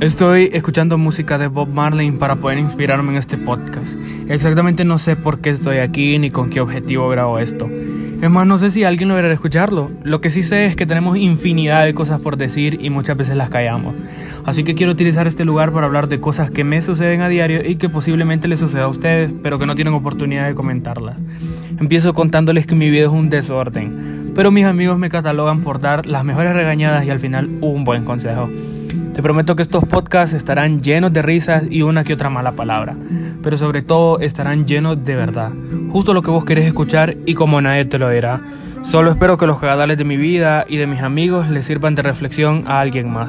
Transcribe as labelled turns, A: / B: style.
A: Estoy escuchando música de Bob Marley para poder inspirarme en este podcast. Exactamente no sé por qué estoy aquí ni con qué objetivo grabo esto. Es más, no sé si alguien logrará escucharlo. Lo que sí sé es que tenemos infinidad de cosas por decir y muchas veces las callamos. Así que quiero utilizar este lugar para hablar de cosas que me suceden a diario y que posiblemente les suceda a ustedes, pero que no tienen oportunidad de comentarlas. Empiezo contándoles que mi vida es un desorden, pero mis amigos me catalogan por dar las mejores regañadas y al final un buen consejo. Te prometo que estos podcasts estarán llenos de risas y una que otra mala palabra, pero sobre todo estarán llenos de verdad, justo lo que vos querés escuchar y como nadie te lo dirá. Solo espero que los cagadales de mi vida y de mis amigos les sirvan de reflexión a alguien más.